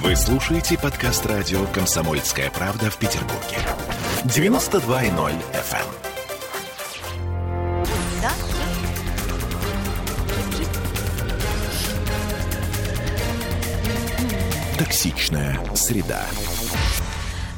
Вы слушаете подкаст радио «Комсомольская правда» в Петербурге. 92.0 FM. Да? Токсичная среда.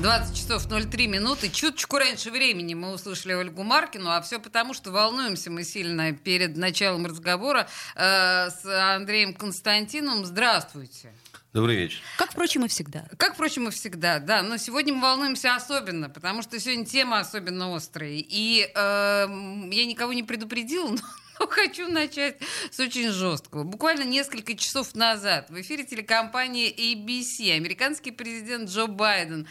20 часов 03 минуты. Чуточку раньше времени мы услышали Ольгу Маркину, а все потому, что волнуемся мы сильно перед началом разговора э, с Андреем Константиновым. Здравствуйте. Добрый вечер. Как, впрочем, и всегда. Как, впрочем, и всегда, да. Но сегодня мы волнуемся особенно, потому что сегодня тема особенно острая. И э, я никого не предупредила, но, но хочу начать с очень жесткого. Буквально несколько часов назад в эфире телекомпании ABC американский президент Джо Байден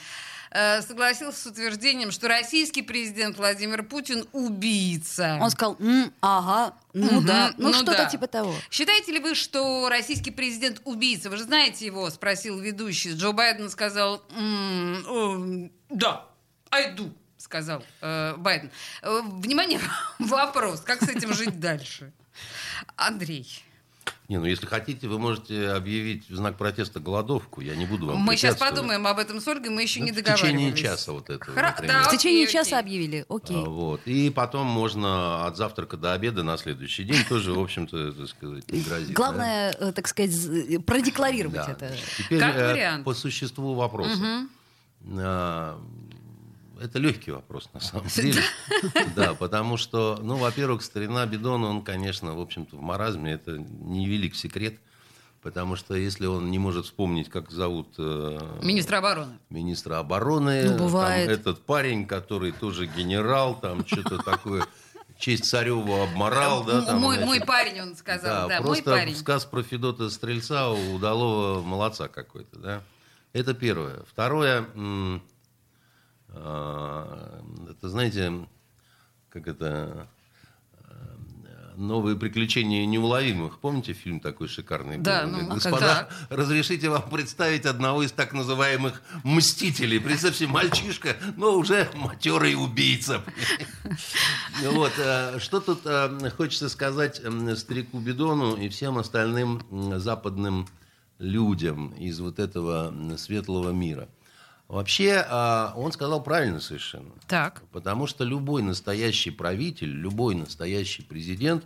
согласился с утверждением, что российский президент Владимир Путин убийца. Он сказал, «М, ага, ну Мгм, да, ну, ну что-то да. типа того. Считаете ли вы, что российский президент убийца? Вы же знаете его, спросил ведущий. Джо Байден сказал, «М, э, да, I do, сказал э, Байден. Э, внимание, вопрос, как с этим жить дальше? Андрей, Не, ну если хотите, вы можете объявить в знак протеста голодовку. Я не буду вам мы сейчас подумаем об этом с Ольгой, мы еще Ну, не в договаривались. течение часа вот это, Хра- например. да, В течение окей, часа окей. объявили, окей. А, вот. И потом можно от завтрака до обеда на следующий день тоже, в общем-то, так сказать, не грозит. Главное, э, так сказать, з- продекларировать да? это. Теперь Как э, вариант. по существу вопроса. А, Это легкий вопрос, на самом деле. Да, потому что, ну, во-первых, старина Бедон, он, конечно, в общем-то, в маразме, это не велик секрет. Потому что если он не может вспомнить, как зовут э, Министр обороны. министра обороны, Ну, бывает. там этот парень, который тоже генерал, там что-то такое, честь цареву обморал, да, там, мой, значит. мой парень, он сказал, да, мой просто парень. сказ про Федота Стрельца у удалого молодца какой-то, да. Это первое. Второе, это, знаете, как это... а, Новые приключения неуловимых. Помните фильм такой шикарный? был? Да, Он ну, а Господа, разрешите вам представить одного из так называемых мстителей. Представьте, мальчишка, но уже матерый убийца. Ну Вот, э, что тут э, хочется сказать старику Бедону и всем остальным западным людям из вот этого светлого мира. Вообще, а, он сказал правильно совершенно. Так. Потому что любой настоящий правитель, любой настоящий президент,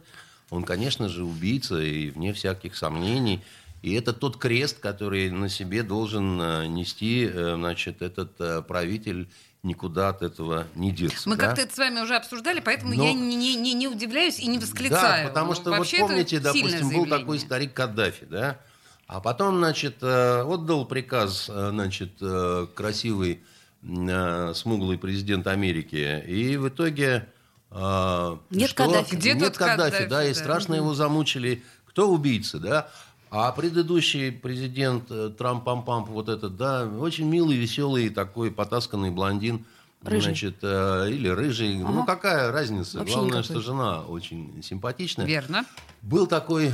он, конечно же, убийца и вне всяких сомнений. И это тот крест, который на себе должен э, нести, э, значит, этот э, правитель никуда от этого не деться. Мы да? как-то это с вами уже обсуждали, поэтому Но- я не, не, не, не удивляюсь и не восклицаю. Да, потому Ну, что вообще вот это помните, допустим, был такой старик Каддафи, да? А потом, значит, э, отдал приказ, э, значит, э, красивый смуглый президент Америки, и в итоге Нет что? Каддафи. Где Нет Каддафи, Каддафи, да, и да. страшно его замучили. Кто убийца, да? А предыдущий президент э, Трамп-Пампамп, вот этот, да, очень милый, веселый такой потасканный блондин, Рыжий. значит, э, или рыжий, ну какая разница? Вообще Главное, никакой. что жена очень симпатичная. Верно. Был такой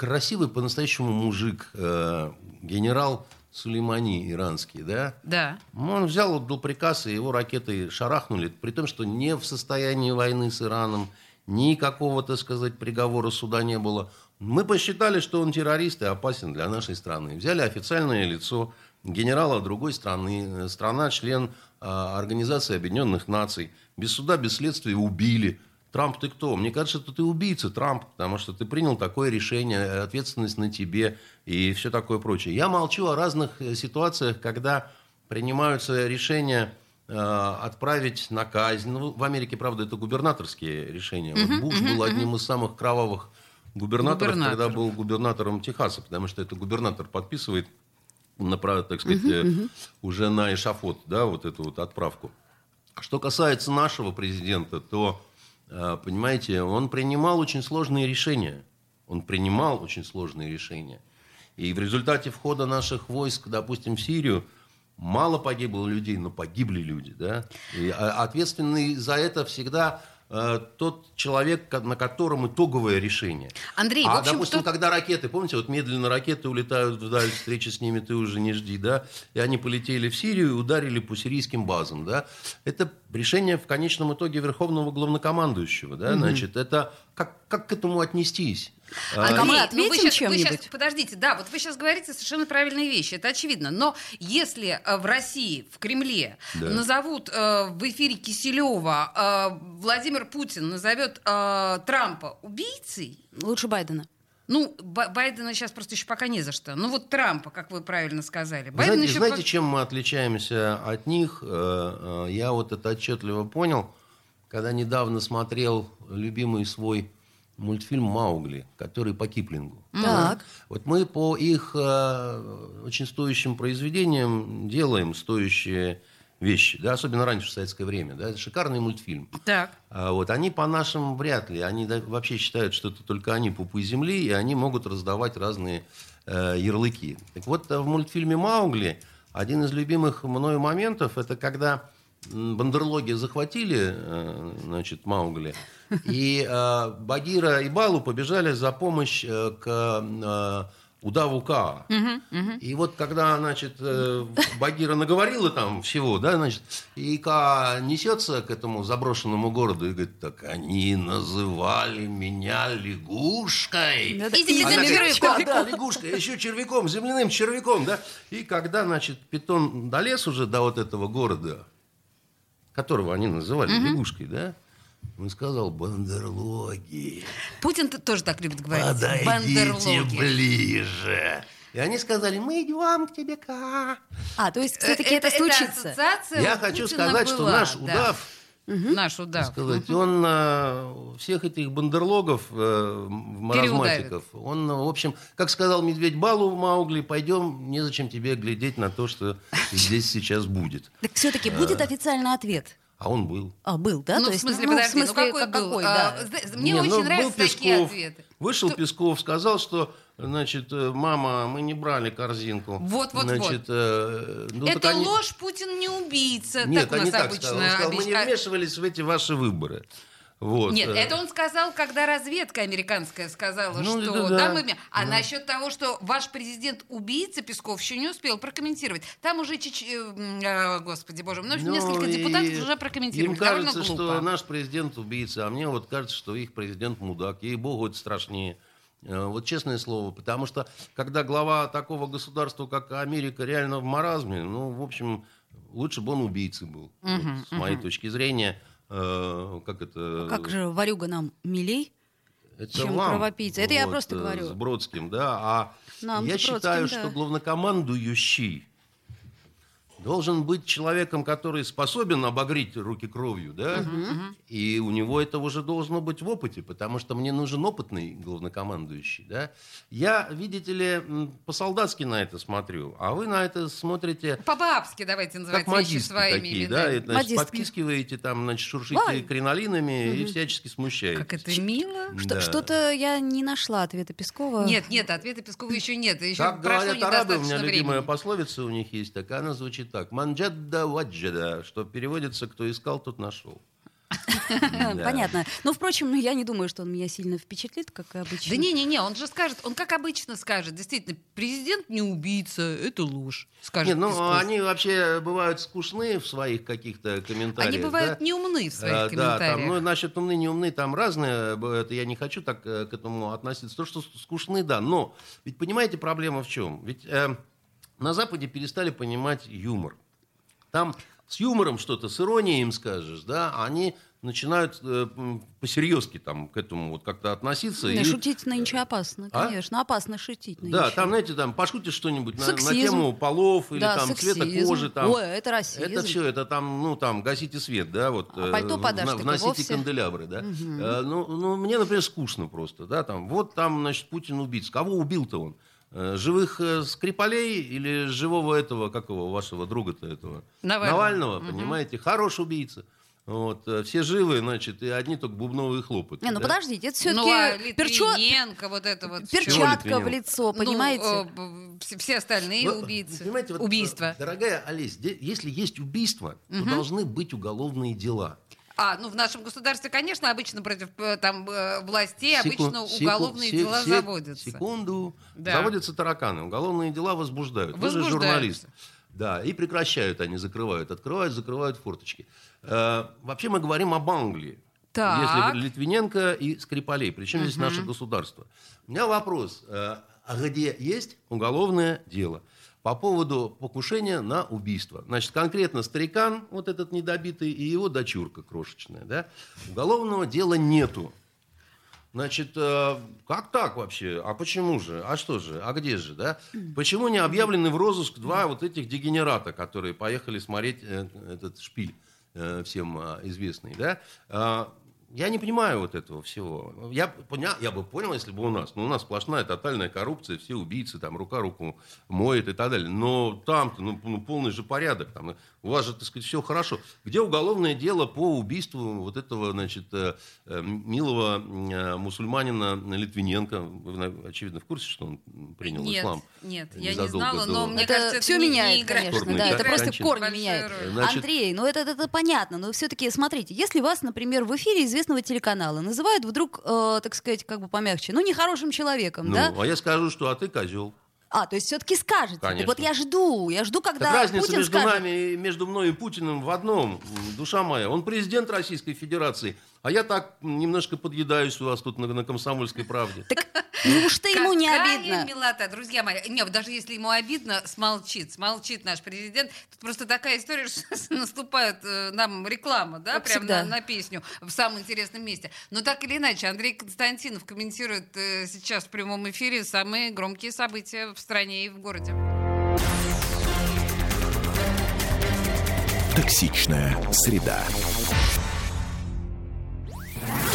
красивый по-настоящему мужик, э, генерал Сулеймани иранский, да? Да. Он взял, отдал приказ, и его ракеты шарахнули, при том, что не в состоянии войны с Ираном, никакого, так сказать, приговора суда не было. Мы посчитали, что он террорист и опасен для нашей страны. Взяли официальное лицо генерала другой страны, э, страна, член э, Организации Объединенных Наций. Без суда, без следствия убили. Трамп, ты кто? Мне кажется, что ты убийца, Трамп, потому что ты принял такое решение, э, ответственность на тебе и все такое прочее. Я молчу о разных э, ситуациях, когда принимаются решения э, отправить на казнь. Ну, в Америке, правда, это губернаторские решения. Вот Буш был одним из самых кровавых губернаторов, когда Губернаторов. был губернатором Техаса, потому что это губернатор подписывает, направ- так сказать, э, уже на эшафот, да, вот эту вот отправку. Что касается нашего президента, то, понимаете, он принимал очень сложные решения. Он принимал очень сложные решения. И в результате входа наших войск, допустим, в Сирию, мало погибло людей, но погибли люди. Да? И а, ответственный за это всегда э, тот человек, на котором итоговое решение. Андрей, в а, общем, допустим, кто- когда ракеты, помните, вот медленно ракеты улетают вдаль, встречи с ними ты уже не жди, да, и они полетели в Сирию и ударили по сирийским базам, да, это решение в конечном итоге верховного главнокомандующего, да, значит, это как, как к этому отнестись? А А, мы ответим ну вы вы чем-нибудь? подождите, да, вот вы сейчас говорите совершенно правильные вещи, это очевидно. Но если э, в России, в Кремле Да. назовут э, в эфире Киселева, э, Владимир Путин назовет э, Трампа убийцей, Лучше Байдена. ну, Ба- Байдена сейчас просто еще пока не за что. Ну вот Трампа, как вы правильно сказали. Байден знаете, еще знаете, по- чем мы отличаемся от них? Э, э, Я вот это отчетливо понял, когда недавно смотрел любимый свой мультфильм «Маугли», который по Киплингу. Так. Вот мы по их э, очень стоящим произведениям делаем стоящие вещи, да, особенно раньше в советское время. Да, это шикарный мультфильм. Так. А вот они по нашим вряд ли. Они да- вообще считают, что это только они пупы земли, и они могут раздавать разные э, ярлыки. Так вот, э, в мультфильме «Маугли» один из любимых мною моментов, это когда бандерлоги захватили, э, значит, Маугли, и э, Багира и Балу побежали за помощь э, к э, удаву Каа. И вот когда, значит, э, Багира наговорила там всего, да, значит, и Ка несется к этому заброшенному городу и говорит, так они называли меня лягушкой. Да-да. И земляным червяком. Да, да, лягушка, еще червяком, земляным червяком, да. И когда, значит, питон долез уже до вот этого города, которого они называли лягушкой, да, он сказал, бандерлоги, Путин т- тоже так любит говорить. подойдите Бандерлоги. ближе. И они сказали, мы идем к тебе, Ка. А, то есть Э, все-таки это, случится. ассоциация Я хочу сказать, что была, наш да. удав, Наш удав. сказать, он э, всех этих бандерлогов, э, маразматиков, он, э, в общем, как сказал медведь Балу в Маугли, пойдем, незачем тебе глядеть на то, что здесь сейчас будет. Так все-таки будет официальный ответ. А он был. А, был, да? ну, То в есть, смысле, ну, подожди, в смысле, ну какой был? да. А, зна- Мне Не, очень ну, нравятся такие ответы. Вышел Что- Песков, сказал, что, значит, э, мама, мы не брали корзинку. Вот, вот, значит, э, ну, Это они- ложь, Путин не убийца. Нет, так у нас так обычно. Он сказал, мы не вмешивались в эти ваши выборы. Вот. Нет, э. это он сказал, когда разведка американская сказала, Ну, что да, да, да. мы вме- А насчет того, что ваш президент убийца, Песков еще не успел прокомментировать. Там уже, чич- э, господи боже, Ну, несколько и депутатов уже прокомментировали. Им кажется, что наш президент убийца, а мне вот кажется, что их президент мудак. Ей-богу, это страшнее. Э, Вот честное слово, потому что когда глава такого государства, как Америка, реально в маразме, ну, в общем, лучше бы он убийцей был. Вот, с моей точки зрения, э, как это... Как же Варюга нам милей? Это чем вам, кровопийца. Это я просто э, говорю. С Бродским, да. А Нам я с Бродским, считаю, да. что главнокомандующий должен быть человеком, который способен обогреть руки кровью, да? И у него это уже должно быть в опыте, потому что мне нужен опытный главнокомандующий, да? Я, видите ли, по-солдатски на это смотрю, а вы на это смотрите По-бабски давайте называть как вещи своими такие, именами. да? И, значит, Модистки. подпискиваете, там, значит, шуршите Ой. кринолинами и всячески смущаете. Как это мило. Что- Да. Что-то я не нашла ответа Пескова. Нет, нет, ответа Пескова еще нет. Еще Как прошло говорят арабы, у меня недостаточно любимая времени. пословица у них есть такая, она звучит так. Манджадда ваджада, что переводится «кто искал, тот нашел». Да. Понятно. Но, впрочем, я не думаю, что он меня сильно впечатлит, как и обычно. Да не-не-не, он же скажет, он как обычно скажет, действительно, президент не убийца, это ложь, скажет Нет, ну Песков. они вообще бывают скучны в своих каких-то комментариях. Они бывают да? неумны в своих А, комментариях. Да, там, ну, насчет умны, не умны, там разные, это я не хочу так э, к этому относиться. То, что скучны, да, но ведь понимаете, проблема в чем? Ведь э, на Западе перестали понимать юмор. Там с юмором что-то, с иронией им скажешь, да, они начинают э, посерьезки там к этому вот как-то относиться. Не, и- шутить нынче опасно, А? конечно. Опасно шутить нынче. Да, там, знаете, там пошутишь что-нибудь на, на тему полов или Да, там цвета кожи. Там. Ой, это расизм. Это все, это там, ну, там, гасите свет, да, вот. А э, пальто подашь, на- Вносите вовсе. канделябры, да. Э, ну, ну, мне, например, скучно просто, да, там, вот там, значит, Путин убийца. Кого убил-то он? Э, Живых э, Скрипалей или живого этого, как его, вашего друга-то этого? Навального. понимаете? Хороший убийца. Вот, э, все живы, значит, и одни только бубновые хлопоты. Не, ну да? подождите, это все-таки Ну, а Литвиненко, вот это вот. перчатка в лицо, понимаете? Ну, э, б- все, остальные Вы- убийцы. понимаете, вот, Убийства. э, Дорогая Олесь, если есть убийство, то должны быть уголовные дела. А, ну в нашем государстве, конечно, обычно против э, там э, властей Секу- обычно уголовные се- дела се- заводятся. Секунду. Да. Заводятся тараканы. Уголовные дела возбуждают. Вы же журналист. Да, и прекращают они, закрывают. Открывают, закрывают форточки. Э, вообще мы говорим об Англии. Так. Если Литвиненко и Скрипалей. Причем здесь наше государство. У меня вопрос. э, А где есть уголовное дело? По поводу покушения на убийство. Значит, конкретно старикан, вот этот недобитый, и его дочурка крошечная. Да? Уголовного дела нету. Значит, э, как так вообще? А почему же? А что же? А где же? Да? Почему не объявлены в розыск два вот этих дегенерата, которые поехали смотреть э, этот шпиль э, всем э, известный? Да? Я не понимаю вот этого всего. Я, поня- я бы понял, если бы у нас. Но у нас сплошная тотальная коррупция, все убийцы, там рука руку моет и так далее. Но там-то ну, ну, полный же порядок. Там, у вас же, так сказать, все хорошо. Где уголовное дело по убийству вот этого, значит, э, э, милого э, мусульманина Литвиненко? Вы, очевидно, в курсе, что он принял Нет, ислам? нет, я не знала, до- но мне это кажется, это все не- не меняет, играет- конечно, да, это просто корни меняет. Значит- Андрей, ну это, это, это понятно, но все-таки смотрите, если вас, например, в эфире известного телеканала называют вдруг, э, так сказать, как бы помягче, ну нехорошим человеком, Ну, да? а я скажу, что а ты козел. А, то есть все-таки скажете. Так Конечно. вот я жду, я жду, когда Так разница Путин между скажет. нами между мной и Путиным в одном, душа моя. Он президент Российской Федерации, а я так немножко подъедаюсь у вас тут на, на комсомольской правде. Так неужто ему не Какая обидно? милота, друзья мои. Нет, даже если ему обидно, смолчит. Смолчит наш президент. Тут просто такая история, что наступает э, нам реклама, да, Как прямо на, на песню в самом интересном месте. Но так или иначе, Андрей Константинов комментирует э, сейчас в прямом эфире самые громкие события в стране и в городе. Токсичная среда.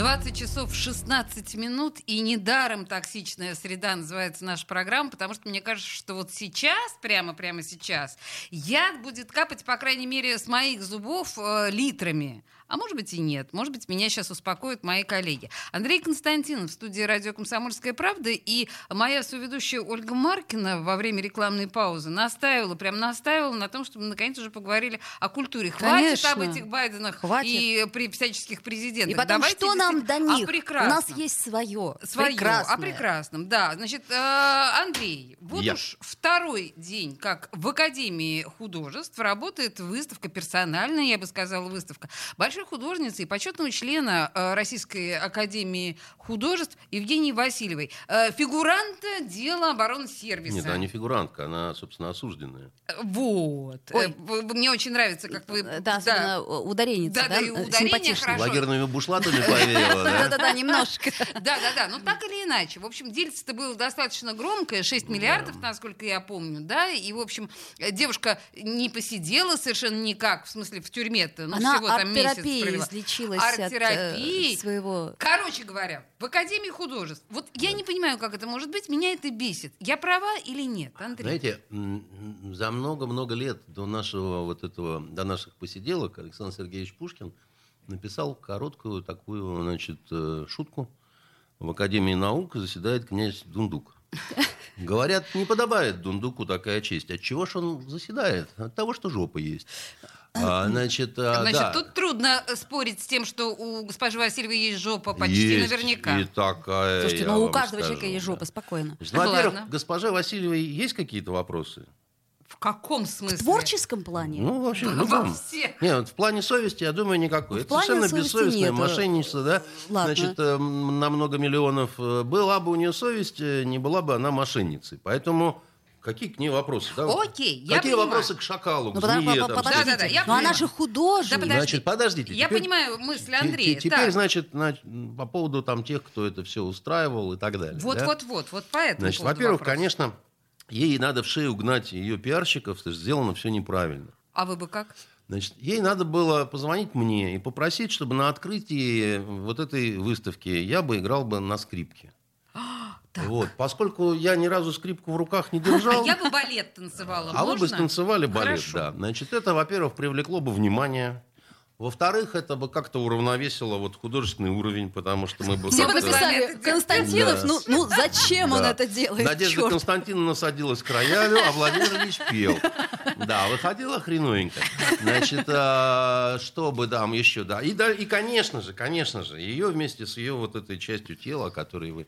20 часов 16 минут, и недаром «Токсичная среда» называется наша программа, потому что мне кажется, что вот сейчас, прямо-прямо сейчас, яд будет капать, по крайней мере, с моих зубов э, литрами. А может быть и нет. Может быть, меня сейчас успокоят мои коллеги. Андрей Константинов в студии «Радио Комсомольская правда» и моя соведущая Ольга Маркина во время рекламной паузы настаивала, прям настаивала на том, чтобы мы наконец уже поговорили о культуре. Хватит об Конечно. этих Байденах Хватит. и при всяческих президентах. И потом, Давайте что нам до них? о У нас есть свое. Свое, прекрасное. о прекрасном, да. Значит, э, Андрей, вот Я. уж второй день, как в Академии художеств работает выставка, персональная, я бы сказала, выставка, большой художницы и почетного члена э, Российской Академии художеств Евгении Васильевой. Э, фигуранта дела обороны сервиса. Нет, она не фигурантка, она, собственно, осужденная. Э, Вот. Ой. Мне очень нравится, как вы... Да, э, удареница, Да, да, да, и ударение симпатичная. хорошо. Лагерными бушлатами поверила, да? Да-да-да, немножко. Да, да, да. Ну так или иначе. В общем, дельце-то было достаточно громкое, 6 миллиардов, насколько я помню, да. И, в общем, девушка не посидела совершенно никак, в смысле, в тюрьме-то. Ну, всего там месяц провела. излечилась от Арт-терапией. э, своего... Короче говоря, в Академии художеств. Вот я не понимаю, как это может быть, меня это бесит. Я права или нет, Андрей? Знаете, за много-много лет до нашего вот этого, до наших посиделок Александр Сергеевич Пушкин написал короткую такую, значит, э, шутку. В Академии наук заседает князь Дундук. Говорят, не подобает Дундуку такая честь. От чего ж он заседает? От того, что жопа есть. А, значит, а, Значит, да. тут трудно э, спорить с тем, что у госпожи Васильевой есть жопа почти Есть наверняка. И такая, Слушайте, я ну у каждого скажу, человека есть да. жопа, спокойно. Значит, Ну, во-первых, ладно. госпоже Васильевой есть какие-то вопросы? В каком смысле? В творческом плане? Ну, вообще, в Во любом. всех. Нет, в плане совести, я думаю, никакой. В Это плане совершенно бессовестное нет. мошенничество, да? Ладно. Значит, э, на много миллионов. э, Была бы у нее совесть, не была бы она мошенницей. Поэтому какие к ней вопросы? да? Окей, я Какие понимаю. вопросы к шакалу, Ну, к подо- змее? по- там, подождите, Да-да-да, я но она поняла. же художник. Да, подожди. Значит, подождите. Я теперь- понимаю мысль Андрея. те- Теперь, Так. значит, значит, по поводу там тех, кто это все устраивал и так далее. Вот, да? вот, вот, вот поэтому. Значит, во-первых, конечно, ей надо в шею гнать ее пиарщиков, что сделано все неправильно. А вы бы как? Значит, ей надо было позвонить мне и попросить, чтобы на открытии вот этой выставки я бы играл бы на скрипке. Так. Вот, поскольку я ни разу скрипку в руках не держал, я бы балет танцевала. а вы бы можно? станцевали балет, да. Значит, это, во-первых, привлекло бы внимание. Во-вторых, это бы как-то уравновесило вот художественный уровень, потому что мы бы... Все бы написали, Константинов, Да. ну, ну зачем он Да. это делает? Надежда Чёрт. Константиновна садилась к роялю, а Владимир Ильич пел. Да, выходила хреновенько. Значит, а, что бы там еще, да. И, да. и, конечно же, конечно же, ее вместе с ее вот этой частью тела, о которой вы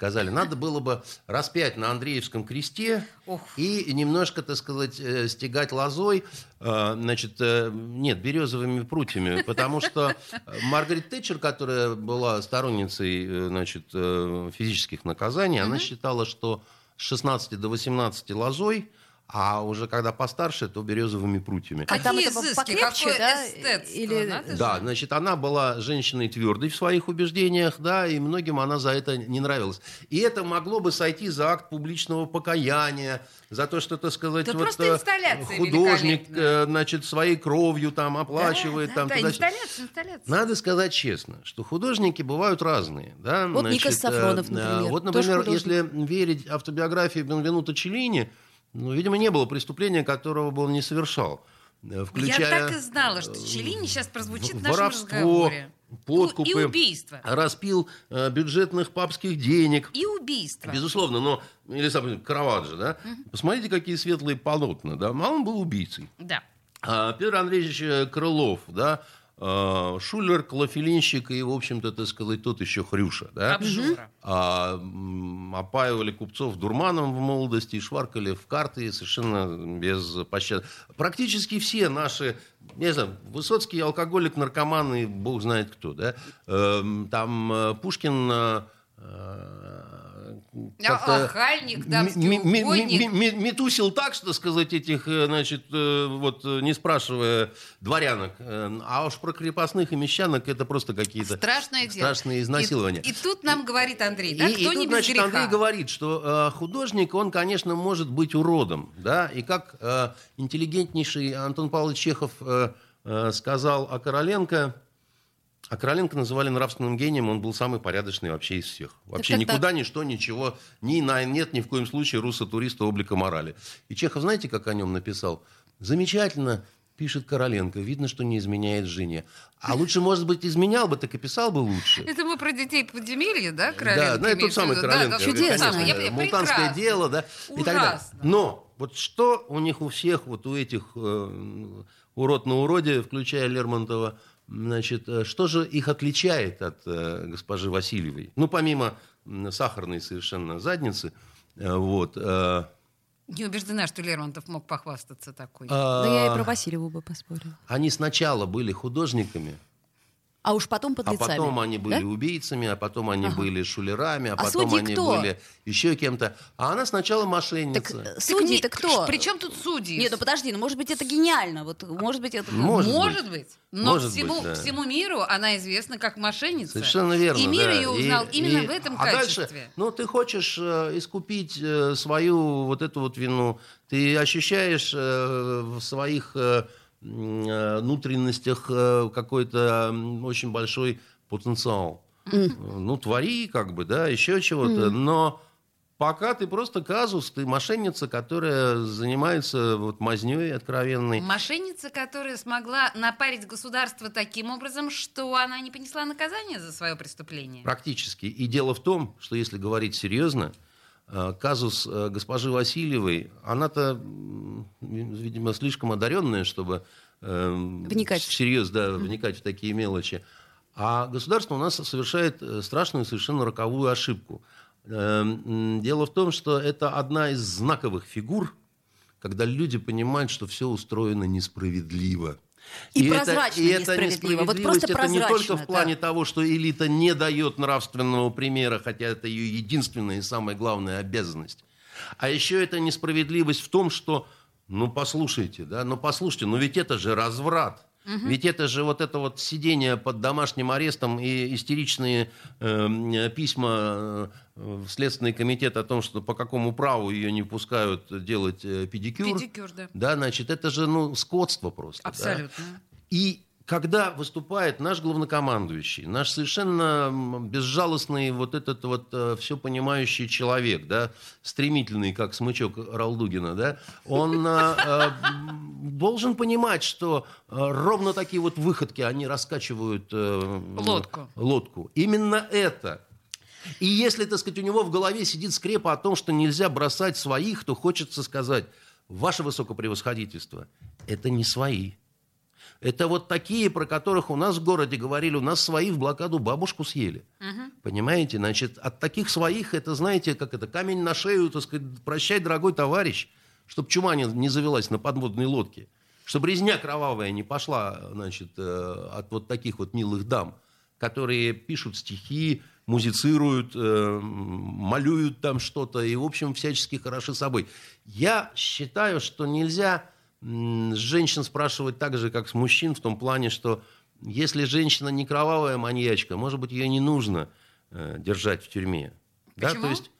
сказали, надо было бы распять на Андреевском кресте Ох. и немножко, так сказать, э, стегать лозой, э, значит, э, нет, березовыми прутьями, потому что Маргарет Тэтчер, которая была сторонницей, значит, физических наказаний, она считала, что с 16 до 18 лозой, а уже когда постарше, то березовыми прутьями. А там Какие это изыски, покрепче, да? эстетство, Или- надо же. Да, значит, она была женщиной твердой в своих убеждениях, да, и многим она за это не нравилась. И это могло бы сойти за акт публичного покаяния, за то, что, так сказать, Тут вот, просто э, инсталляция художник, э, значит, своей кровью там оплачивает, да, там да, туда-сюда. инсталляция, инсталляция. Надо сказать честно, что художники бывают разные. Да? Вот Никос Значит, Сафронов, э, например, Вот, например, если верить автобиографии Бенвенуто Челлини, ну, видимо, не было преступления, которого бы он не совершал. э, Включая Я так и знала, что Челини сейчас прозвучит в нашем разговоре. подкупы, И убийство. распил э, бюджетных папских денег. И убийство. Безусловно, но или сам Караваджо, да? Посмотрите, какие светлые полотна, да? А он был убийцей. Да. А, Петр Андреевич э, Крылов, да, Шулер, клофелинщик и, в общем-то, так сказать, тот еще хрюша, да. Обжора. А, опаивали купцов дурманом в молодости и шваркали в карты совершенно без пощады. Практически все наши, не знаю, Высоцкий алкоголик, наркоман и бог знает кто, да. Эм, Там э, Пушкин как-то Охальник, ми- Метусил так, что сказать, этих, э, значит, э, вот, э, не спрашивая дворянок. А уж про крепостных и мещанок это просто какие-то Страшное дело. страшные изнасилования. И, и тут нам говорит Андрей, да, И- кто и не тут, без значит, греха. Андрей говорит, что э, художник, он, конечно, может быть уродом, да, и как э, интеллигентнейший Антон Павлович Чехов э, э, сказал о Короленко, а Короленко называли нравственным гением, он был самый порядочный вообще из всех. Вообще так, никуда, ничто, ничего, ни на нет ни в коем случае руссо-туриста облика морали. И Чехов, знаете, как о нем написал? Замечательно, пишет Короленко, видно, что не изменяет жене. А лучше, может быть, изменял бы, так и писал бы лучше. Это мы про детей подземелья, да, Да, Короленко? ну это тот самый? Короленко. Да, да, Чудесно. конечно, я- я- Мултанское прекрасно. дело, да, и так далее. Ужасно. Но вот что у них у всех, вот у этих э, урод на уроде, включая Лермонтова, значит, э, что же их отличает от э, госпожи Васильевой? Ну, помимо сахарной совершенно задницы, э, вот. Не убеждена, что Лермонтов мог похвастаться такой. Да я и а, про Васильеву бы поспорила. Они сначала были художниками, А уж потом а подлецами. потом они были да? убийцами, а потом они Ага. были шулерами, а, А потом они кто? были еще кем-то. А она сначала Так мошенница. э, Так судьи-то кто? Причем тут судьи? Нет, ну подожди, ну может быть это гениально. Вот, может быть это... Может Может, быть. быть. Но Может всему, быть, да. всему миру она известна как мошенница. Совершенно верно. И мир да. ее узнал И- именно и- в этом а качестве. Дальше, ну, ты хочешь э, искупить э, свою вот эту вот вину, ты ощущаешь э, в своих э, внутренностях э, какой-то очень большой потенциал. Э, Ну, твори, как бы, да, еще чего-то, но пока ты просто казус, ты мошенница, которая занимается вот мазней откровенной. Мошенница, которая смогла напарить государство таким образом, что она не понесла наказание за свое преступление. Практически. И дело в том, что если говорить серьезно, э, казус э, госпожи Васильевой, она-то, видимо, слишком одаренная, чтобы э, Вникать. всерьез да, вникать в такие мелочи. А государство у нас совершает э, страшную совершенно роковую ошибку. Э, м, Дело в том, что это одна из знаковых фигур, когда люди понимают, что все устроено несправедливо. И это- прозрачно и эта несправедливо. Вот несправедливость просто это не только в плане да. того, что элита не дает нравственного примера, хотя это ее единственная и самая главная обязанность. А еще это несправедливость в том, что, ну послушайте, да, ну послушайте, ну ведь это же разврат. Ведь это же вот это вот сидение под домашним арестом и истеричные э, письма в Следственный комитет о том, что по какому праву ее не пускают делать э, педикюр. Педикюр, да. Да, значит, это же ну, скотство просто. да. Абсолютно. И когда выступает наш главнокомандующий, наш совершенно безжалостный вот этот вот э, все понимающий человек, да, стремительный, как смычок Ралдугина, да, он э, э, должен понимать, что э, ровно такие вот выходки, они раскачивают э, Лодку. лодку. Именно это. И если, так сказать, у него в голове сидит скрепа о том, что нельзя бросать своих, то хочется сказать, ваше высокопревосходительство, это не свои. Это вот такие, про которых у нас в городе говорили, у нас свои в блокаду бабушку съели. Понимаете? Значит, от таких своих, это, знаете, как это, камень на шею, так сказать, прощай, дорогой товарищ, чтобы чума не, не завелась на подводной лодке, чтобы резня кровавая не пошла, значит, э, от вот таких вот милых дам, которые пишут стихи, музицируют, э, малюют там что-то и, в общем, всячески хороши собой. Я считаю, что нельзя женщин спрашивать так же, как с мужчин, в том плане, что если женщина не кровавая маньячка, может быть, ее не нужно э, держать в тюрьме. Да, Почему? то есть,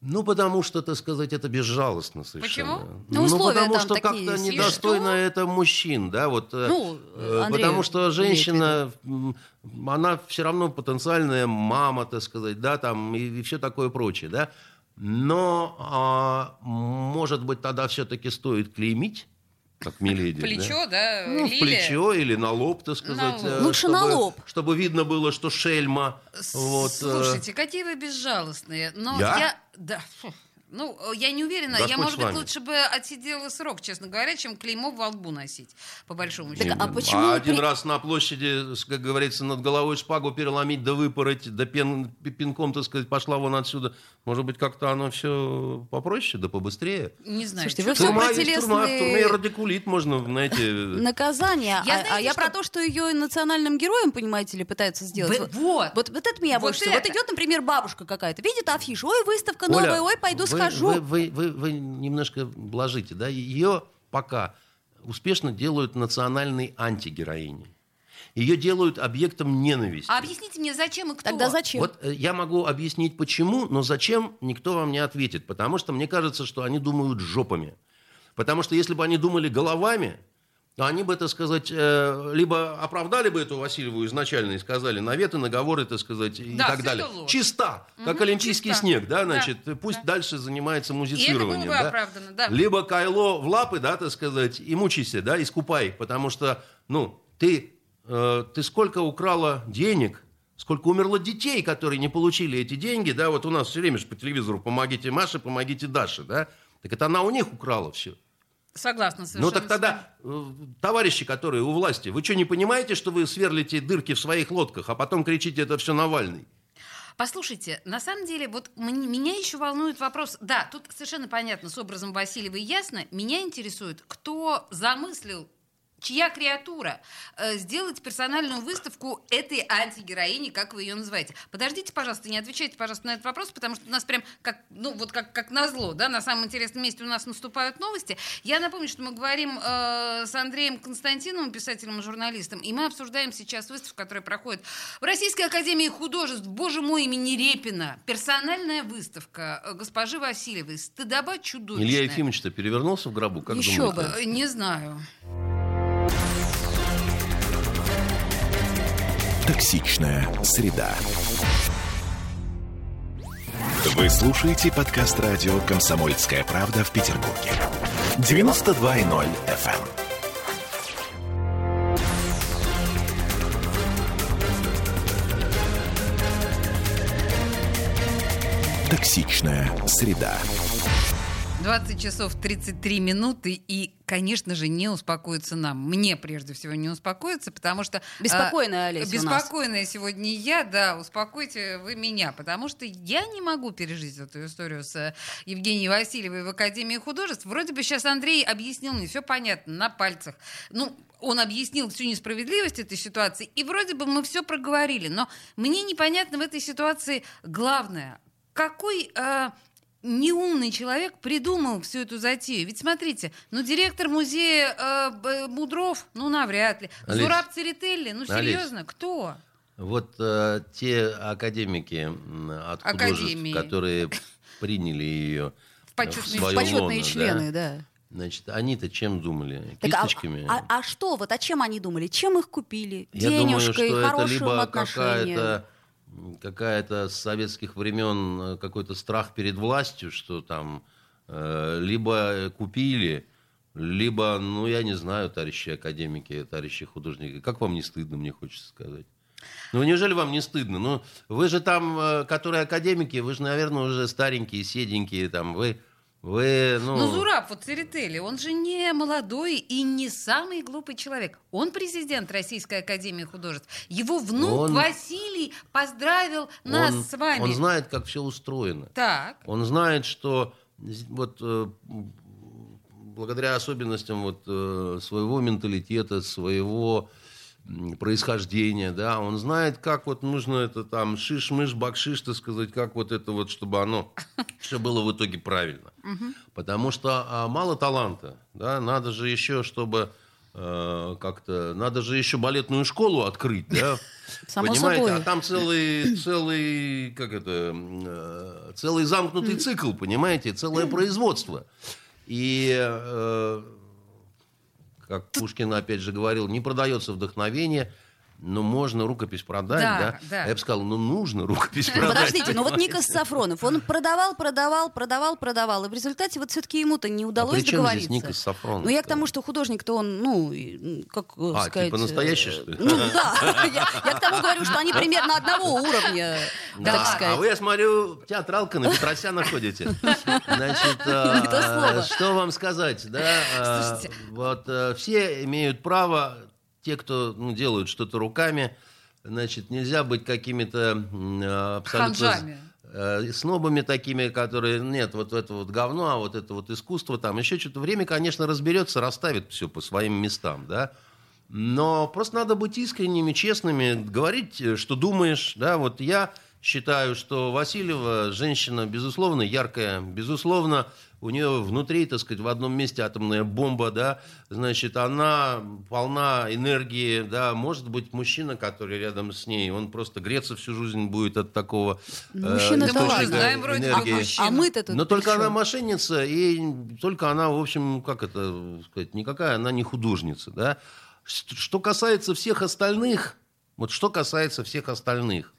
ну, потому что, так сказать, это безжалостно совершенно. Почему? Ну, условия потому что как-то есть. недостойно И это мужчин, да, вот. э, Ну, э, Андрей потому что женщина, она все равно потенциальная мама, так сказать, да, там, и, все такое прочее, да. Но, а, может быть, тогда все-таки стоит клеймить, как Миледи. В да? плечо, да, Ну, в лилия. плечо или на лоб, так сказать. На лоб. э, Лучше на лоб. Чтобы видно было, что шельма. Вот, э, Слушайте, какие вы безжалостные. Но Я? я... Да. Ну, я не уверена. Господь я, может быть, лучше бы отсидела срок, честно говоря, чем клеймо во лбу носить, по большому Так, счету. а почему один при- раз на площади, как говорится, над головой шпагу переломить, да выпороть, да пен, пинком, так сказать, пошла вон отсюда. Может быть, как-то оно все попроще, да побыстрее. Не знаю. Слушайте, вы Турма про есть турма, в телесные- турме радикулит можно, знаете... Наказание. Я а, знаете, а я что- про то, что ее национальным героем, понимаете ли, пытаются сделать. Вы- вот. Вот, вот это меня Вот больше всего. Вот это. идет, например, бабушка какая-то, видит афишу, ой, выставка Оля, новая, ой, пойду вы- схожу. Вы, вы, вы- вы немножко блажите, да? Ее пока успешно делают национальной антигероиней. Ее делают объектом ненависти. А объясните мне, зачем и кто? Тогда зачем? Вот э, я могу объяснить почему, но зачем, никто вам не ответит. Потому что мне кажется, что они думают жопами. Потому что если бы они думали головами, то они бы, так сказать, э, либо оправдали бы эту Васильеву изначально и сказали наветы, наговоры, так сказать, и Да, так всё далее. ложь. Чиста, как Мгм, олимпийский чиста. снег, да, Да, значит, пусть да. дальше занимается И это было музицированием. бы да. оправдано, да. Либо кайло в лапы, да, так сказать, и мучайся, да, искупай, потому что, ну, ты, ты сколько украла денег, сколько умерло детей, которые не получили эти деньги, да, вот у нас все время же по телевизору «помогите Маше, помогите Даше», да, так это она у них украла все. Согласна совершенно. Ну так тогда, э, товарищи, которые у власти, вы что, не понимаете, что вы сверлите дырки в своих лодках, а потом кричите, это все Навальный? Послушайте, на самом деле, вот меня еще волнует вопрос. Да, тут совершенно понятно, с образом Васильевой ясно. Меня интересует, кто замыслил чья креатура э, сделать персональную выставку этой антигероини, как вы ее называете. Подождите, пожалуйста, не отвечайте, пожалуйста, на этот вопрос, потому что у нас прям как, ну вот как, как назло, да, на самом интересном месте у нас наступают новости. Я напомню, что мы говорим э, с Андреем Константиновым, писателем и журналистом, и мы обсуждаем сейчас выставку, которая проходит в Российской Академии Художеств, боже мой, имени Репина. Персональная выставка э, госпожи Васильевой. Стыдоба чудовищная. Илья Ефимович-то перевернулся в гробу, как Еще думаете? бы. Э, Не знаю. Токсичная среда. Вы слушаете подкаст радио «Комсомольская правда» в Петербурге. 92.0 FM. Токсичная среда. 20 часов 33 минуты, и, конечно же, не успокоится нам. Мне, прежде всего, не успокоиться, потому что... Беспокойная а, Олеся у нас. Беспокойная сегодня я, да, успокойте вы меня, потому что я не могу пережить эту историю с э, Евгенией Васильевой в Академии художеств. Вроде бы сейчас Андрей объяснил мне, все понятно, на пальцах. Ну, он объяснил всю несправедливость этой ситуации, и вроде бы мы все проговорили. Но мне непонятно в этой ситуации главное, какой... э, неумный человек придумал всю эту затею. Ведь смотрите, ну директор музея э, Мудров, ну навряд ли. Олесь. Зураб Церетели, ну Олесь. серьезно, кто? Вот э, те академики от художеств, Академии. которые приняли ее В почетные- свое Почетные лоно, члены, да. Значит, они-то чем думали? Так, а- Кисточками? а, а что, вот о чем они думали? Чем их купили? Я думаю, Денежкой, что это хорошим либо отношением? какая-то какая-то с советских времен э, какой-то страх перед властью, что там э, либо купили, либо, ну, я не знаю, товарищи академики, товарищи художники, как вам не стыдно, мне хочется сказать. Ну, неужели вам не стыдно? Ну, вы же там, э, которые академики, вы же, наверное, уже старенькие, седенькие, там, вы, вы, ну... Ну, Зураб, вот Церетели, он же не молодой и не самый глупый человек. Он президент Российской Академии Художеств. Его внук Он- Василий поздравил нас он, с вами. он знает, как все устроено. Так. Он знает, что вот э, благодаря особенностям вот э, своего менталитета, своего происхождения, да, он знает, как вот нужно это там шиш-мыш, бакшиш, так сказать, как вот это вот, чтобы оно все было в итоге правильно. Потому что а, мало таланта, да, надо же еще, чтобы э, как-то, надо же еще балетную школу открыть, да, Само Понимаете, собой. а там целый, целый, как это, э, целый замкнутый цикл, понимаете, целое производство. И, э, как Пушкин опять же говорил, не продается вдохновение, но можно рукопись продать, Да, да? да. А Я бы сказал, ну нужно рукопись Ну, продать. Подождите, ну вот Никас Сафронов, он продавал, продавал, продавал, продавал, и в результате вот все-таки ему-то не удалось А при чем здесь договориться. Никас Сафронов? Ну я к тому, что художник-то он, ну, и, как э, А, сказать... типа настоящий, э, что ли? Ну да, я, я к тому говорю, что они примерно одного уровня, Да, так а сказать. вы, я смотрю, театралка на Петросяна ходите. Значит, а, то слово. что вам сказать, да? а, Слушайте. Вот а, все имеют право, те, кто ну, делают что-то руками, значит, нельзя быть какими-то а, абсолютно... Ханжами. э, снобами такими, которые, нет, вот это вот говно, а вот это вот искусство, там еще что-то. Время, конечно, разберется, расставит все по своим местам, да. Но просто надо быть искренними, честными, говорить, э, что думаешь, да. Вот я считаю, что Васильева женщина, безусловно, яркая, безусловно, у нее внутри, так сказать, в одном месте атомная бомба, да, значит, она полна энергии, да, может быть, мужчина, который рядом с ней, он просто греться всю жизнь будет от такого Ну, мужчина Да ладно. уже источника знаем вроде энергии. мужчину. А мы-то тут Но только она мошенница, и только она, в общем, как это сказать, никакая она не художница, да. Что касается всех остальных, вот что касается всех остальных,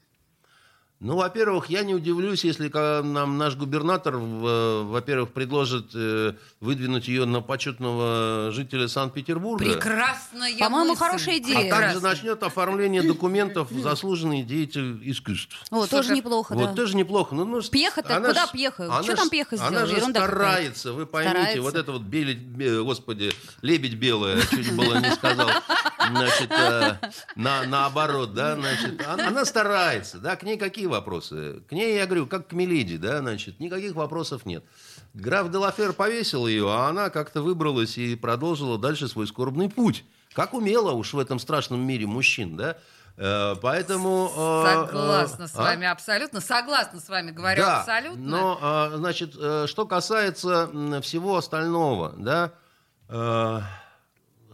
ну, во-первых, я не удивлюсь, если нам наш губернатор, в- во-первых, предложит э, выдвинуть ее на почетного жителя Санкт-Петербурга. Прекрасная По-моему, мысль. хорошая идея. А также Прекрасно. начнет оформление документов заслуженный деятель искусств. О, тоже Супер. неплохо, Вот да. тоже неплохо. Ну, ну, Пьеха-то она куда ж- пьеха? она ж- там пьеха Она сделала? же Ерунда какая-то. старается, вы поймите. Старается. Вот это вот, беле- бе- господи, лебедь белая, чуть было не сказал. Значит, э, на, наоборот, да, значит, она, она старается, да, к ней какие вопросы? К ней, я говорю, как к Мелиде, да, значит, никаких вопросов нет. Граф Делафер повесил ее, а она как-то выбралась и продолжила дальше свой скорбный путь. Как умела уж в этом страшном мире мужчин, да? Э, Поэтому... э, Согласна э, с а? вами, абсолютно. Согласна с вами, говорю Да, абсолютно. Но, а, значит, э, что касается всего остального, да, э,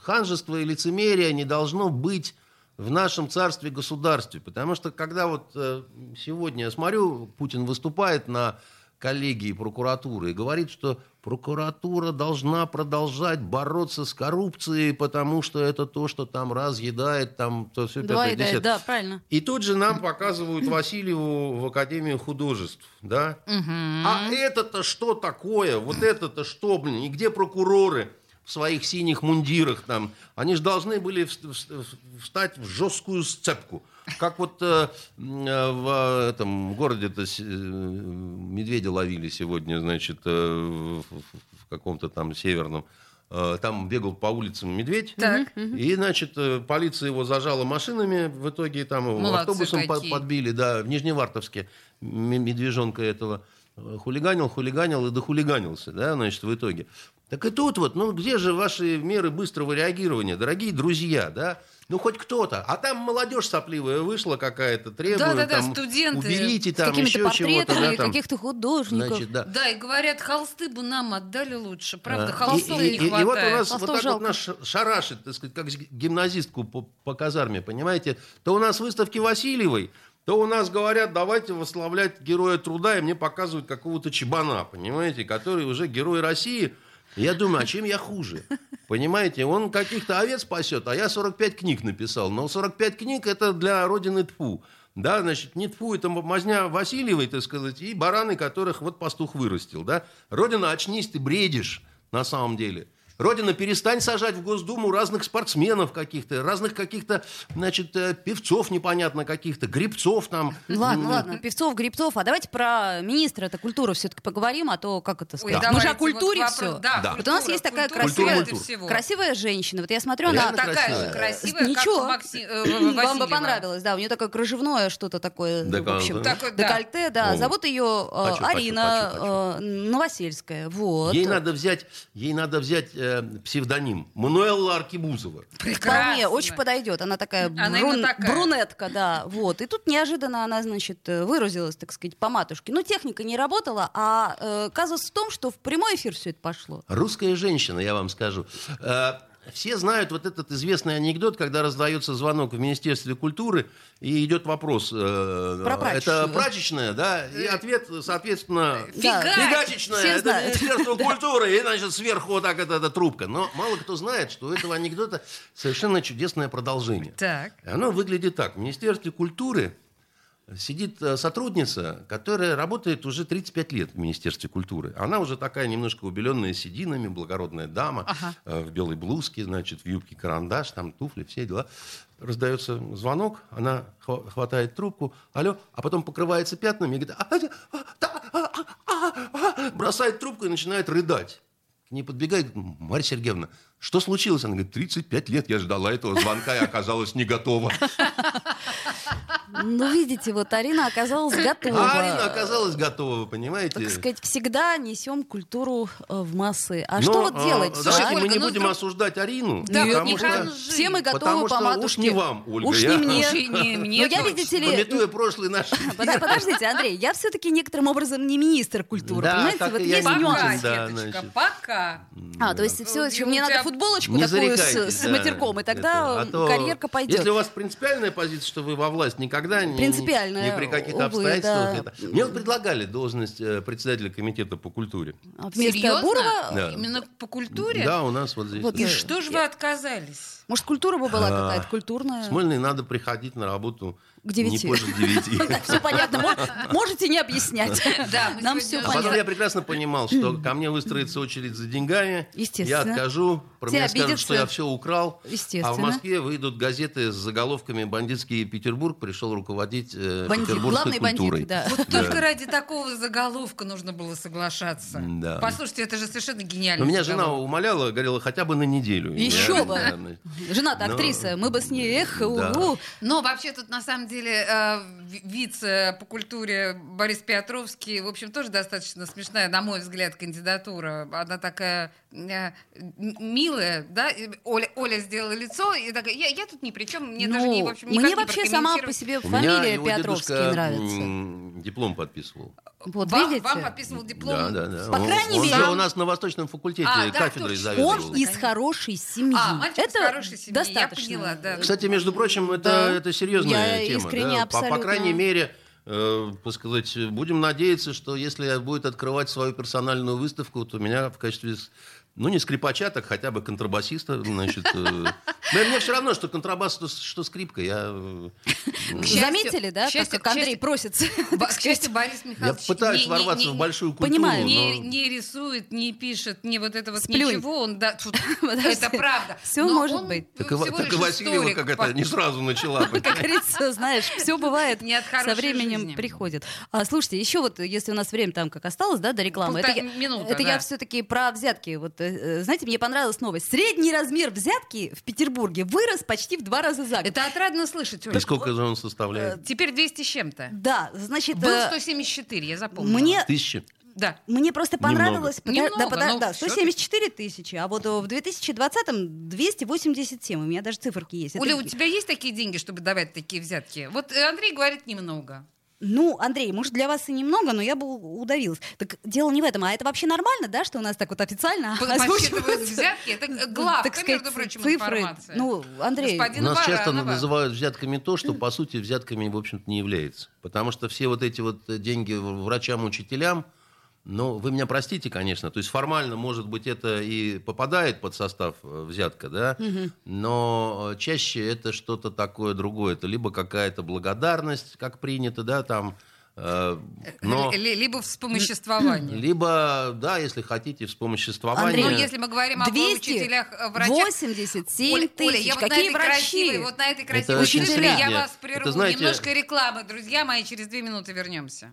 ханжество и лицемерие не должно быть в нашем царстве-государстве. Потому что, когда вот э, сегодня я смотрю, Путин выступает на коллегии прокуратуры и говорит, что прокуратура должна продолжать бороться с коррупцией, потому что это то, что там разъедает, там то все Два пятое, и да, десятое. да, правильно. И тут же нам показывают Васильеву в Академию художеств, да? А это-то что такое? Вот это-то что, блин? И где прокуроры в своих синих мундирах там? Они же должны были вст- вст- встать в жесткую сцепку. Как вот э, э, в этом городе-то э, медведя ловили сегодня, значит, э, в, каком-то там северном. Э, Там бегал по улицам медведь. Так. И, значит, э, полиция его зажала машинами, в итоге там его Молодцы автобусом какие. подбили, да, в Нижневартовске медвежонка этого э, хулиганил, хулиганил и дохулиганился, да, значит, в итоге. Так и тут вот, ну где же ваши меры быстрого реагирования, дорогие друзья, да? Ну хоть кто-то. А там молодежь сопливая вышла какая-то, требует Да-да-да, там, студенты. уберите там еще чего-то. да, там. каких-то художников. Значит, да. Да, и говорят, холсты бы нам отдали лучше. Правда, А, холстов и, не и- и хватает. вот у нас Холстов вот так жалко. вот нас шарашит, так сказать, как гимназистку по, по казарме, понимаете? То у нас выставки Васильевой, то у нас говорят, давайте восславлять героя труда, и мне показывают какого-то чебана, понимаете, который уже герой России, Я думаю, а чем я хуже? Понимаете, он каких-то овец спасет, а я 45 книг написал. Но 45 книг это для родины тфу. Да, значит, не тфу, это мазня Васильевой, так сказать, и бараны, которых вот пастух вырастил, да. Родина, очнись, ты бредишь на самом деле. Родина, перестань сажать в Госдуму разных спортсменов каких-то, разных каких-то, значит, э, певцов непонятно каких-то, грибцов там. Ладно, ладно, певцов, грибцов. А давайте про министра это культуры все-таки поговорим, а то как это Ой, сказать? Мы давайте же о вот культуре вопрос- все. Да, Да. Вот у нас есть такая культура красивая, всего. красивая женщина. Вот я смотрю, Реально она... Такая же красивая. красивая, Ничего. как Макси- э, Вам бы понравилось, да. У нее такое кружевное что-то такое, Декольте. в общем, да. декольте, да. О. Зовут ее э, Хочу, хочу, Арина хочу, э, Новосельская. Вот. Ей надо взять, ей надо взять э, псевдоним Мануэлла Аркибузова. Вполне, Прекрасно. очень подойдет. Она такая, Она брун- такая. брюнетка, да. Вот. И тут неожиданно она, значит, выразилась, так сказать, по матушке. Ну, техника не работала, а э, казус в том, что в прямой эфир все это пошло. Русская женщина, я вам скажу. Э, Все знают вот этот известный анекдот, когда раздается звонок в Министерстве культуры, и идет вопрос. э, Про Это прачечную. прачечная, да? И ответ, соответственно... Да. Фигачечная, Все это знают. Министерство культуры, и, значит, сверху вот так это, эта трубка. Но мало кто знает, что у этого анекдота совершенно чудесное продолжение. Так. Оно выглядит так. В Министерстве культуры сидит э, сотрудница, которая работает уже 35 лет в Министерстве культуры. Она уже такая немножко убеленная сединами, благородная дама, Ага. э, в белой блузке, значит, в юбке карандаш, там туфли, все дела. Раздается звонок, она хва- хватает трубку, алло, а потом покрывается пятнами и говорит, «А, а, а, а, а, а», бросает трубку и начинает рыдать. К ней подбегает Марья Сергеевна. Что случилось? Она говорит, 35 лет я ждала этого звонка и оказалась не готова. Ну, видите, вот Арина оказалась готова. А Арина оказалась готова, вы понимаете? Так сказать, всегда несем культуру э, в массы. А Но, что вот а, делать? Давайте а? мы Ольга, не ну, будем вдруг- осуждать Арину. Да, потому не что. Все мы готовы потому по матушке. уж не вам, Ольга. Уж я- не мне. Уж и не мне Но я, видите ли, Пометуя прошлый наш... Под- Подождите, Андрей, я все-таки некоторым образом не министр культуры, Да, понимаете? Вот есть нюанс. Да, пока. А, то есть все, Ну, еще мне надо футболочку Не такую с, матерком, и тогда. А карьерка пойдет. Если у вас принципиальная позиция, что вы во власть никогда ни- ни, ни при каких увы, обстоятельствах. да. это- Мне вот предлагали должность э, председателя комитета по культуре. А Серьезно? Бурова, Да. Именно по культуре? Да, у нас вот здесь. Вот И Да. что же вы отказались? Может, культура бы была А, какая-то культурная? Смольный надо приходить на работу К девяти. не позже девяти. Все понятно, мо- можете не объяснять. Да, Нам все А потом понятно. я прекрасно понимал, что ко мне выстроится очередь за деньгами. Естественно. Я откажу, про меня скажут, что я все украл. Естественно. А в Москве выйдут газеты с заголовками «Бандитский Петербург пришел руководить э, Бандит, петербургской главный бандит, культурой». Вот только ради такого заголовка нужно было соглашаться. Да. Послушайте, это же совершенно гениально. Но меня жена умоляла, говорила, хотя бы на неделю. Еще бы. Да, Жена-то Ну, актриса, мы бы с ней, эх, да. угу. Но вообще тут на самом деле э, ви- вице по культуре Борис Петровский, в общем, тоже достаточно смешная, на мой взгляд, кандидатура. Она такая э, милая, да? Оля, Оля сделала лицо и такая, я, я тут ни при чем, мне даже не, в общем, Ну, мне не вообще сама по прокомментировать». себе фамилия Петровский нравится. диплом подписывал. Вот Вам, видите? вам подписывал диплом. Да, да, да. По Он- крайней он мере- же у нас на Восточном факультете А, да, кафедрой точно. заведовал. Он из хорошей семьи. А, мальчик Это хорошей семьи, я достаточно. поняла, да. Кстати, между прочим, это, Да. это серьезная Я тема. искренне, да. По, по абсолютно. крайней мере, э, сказать, будем надеяться, что если будет открывать свою персональную выставку, то меня в качестве, ну, не скрипача, так хотя бы контрабасиста, значит... э, но мне все равно, что контрабас, что, что скрипка. Я, э, Заметили, да, счастью- как Андрей просится? К счастью, Борис я Михайлович пытаюсь не- не- ворваться не- в большую культуру. Понимаю. не, но- не рисует, не пишет, не вот это вот ничего, он да, это правда. Но может он быть. Так, и, Ва- всего так и Васильева историк как это не сразу начала. Как говорится, знаешь, все бывает Не от со временем приходит. А, слушайте, еще вот, если у нас время там как осталось, да, до рекламы, это, я, я все-таки про взятки. Вот, э, знаете, мне понравилась новость. Средний размер взятки в Петербурге вырос почти в два раза за год. Это отрадно слышать, И Оль. сколько же он составляет? Теперь 200 с чем-то. Да, значит, Был э, 174, я запомнила. мне Тысячи. Да. Мне просто Немного. понравилось... пода- Немного, да, пода- но да, всё-таки. 174 тысячи, а вот э, в 2020-м 287. У меня даже циферки есть. Это- Оля, у тебя есть такие деньги, чтобы давать такие взятки? Вот э, Андрей говорит немного. Ну, Андрей, может, для вас и немного, но я бы у- удавилась. Так дело не в этом, а это вообще нормально, да, что у нас так вот официально озвучиваются, взятки, это э, главка, так сказать, между прочим, цифры. информация. Ну, Андрей, У Господин нас часто Баранова. называют взятками то, что по сути взятками, в общем-то, не является. Потому что все вот эти вот деньги врачам, учителям, Ну, вы меня простите, конечно. То есть формально, может быть, это и попадает под состав э, взятка, да, но э, чаще это что-то такое другое. Это либо какая-то благодарность, как принято, да, там. э, Но... Ли- Либо вспомоществование. Либо, да, если хотите, вспомоществование. Ну, если мы говорим об 200, учителях, врачах... 87 Оля, тысяч. Оля, я вот на Какие этой врачи? красивой, вот на этой красивой очень цифре я вас прерву. Это, знаете- Немножко рекламы, друзья мои, через две минуты вернемся.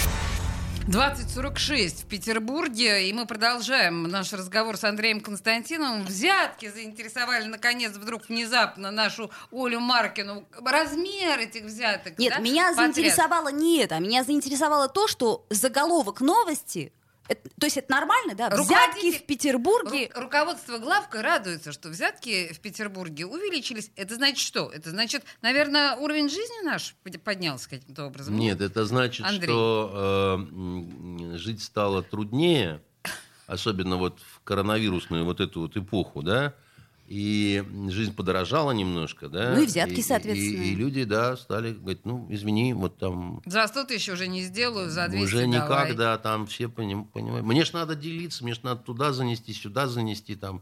2046 в Петербурге, и мы продолжаем наш разговор с Андреем Константиновым. Взятки заинтересовали, наконец, вдруг внезапно нашу Олю Маркину. Размер этих взяток, Нет, да, меня потряс. заинтересовало не это, а меня заинтересовало то, что заголовок новости, это- то есть это нормально, да? Взятки в Петербурге. Ру- Руководство главка радуется, что взятки в Петербурге увеличились. Это значит что? Это значит, наверное, уровень жизни наш под- поднялся каким-то образом? Нет, это значит, Андрей. что э, жить стало труднее, особенно вот в коронавирусную вот эту вот эпоху, да, и жизнь подорожала немножко, да. Ну и взятки, и- соответственно. И, и люди, да, стали говорить, ну, извини, вот там За 100 тысяч уже не сделаю, за 200 уже давай. никак, да, там все поним- понимают. Мне ж надо делиться, мне ж надо туда занести, сюда занести, там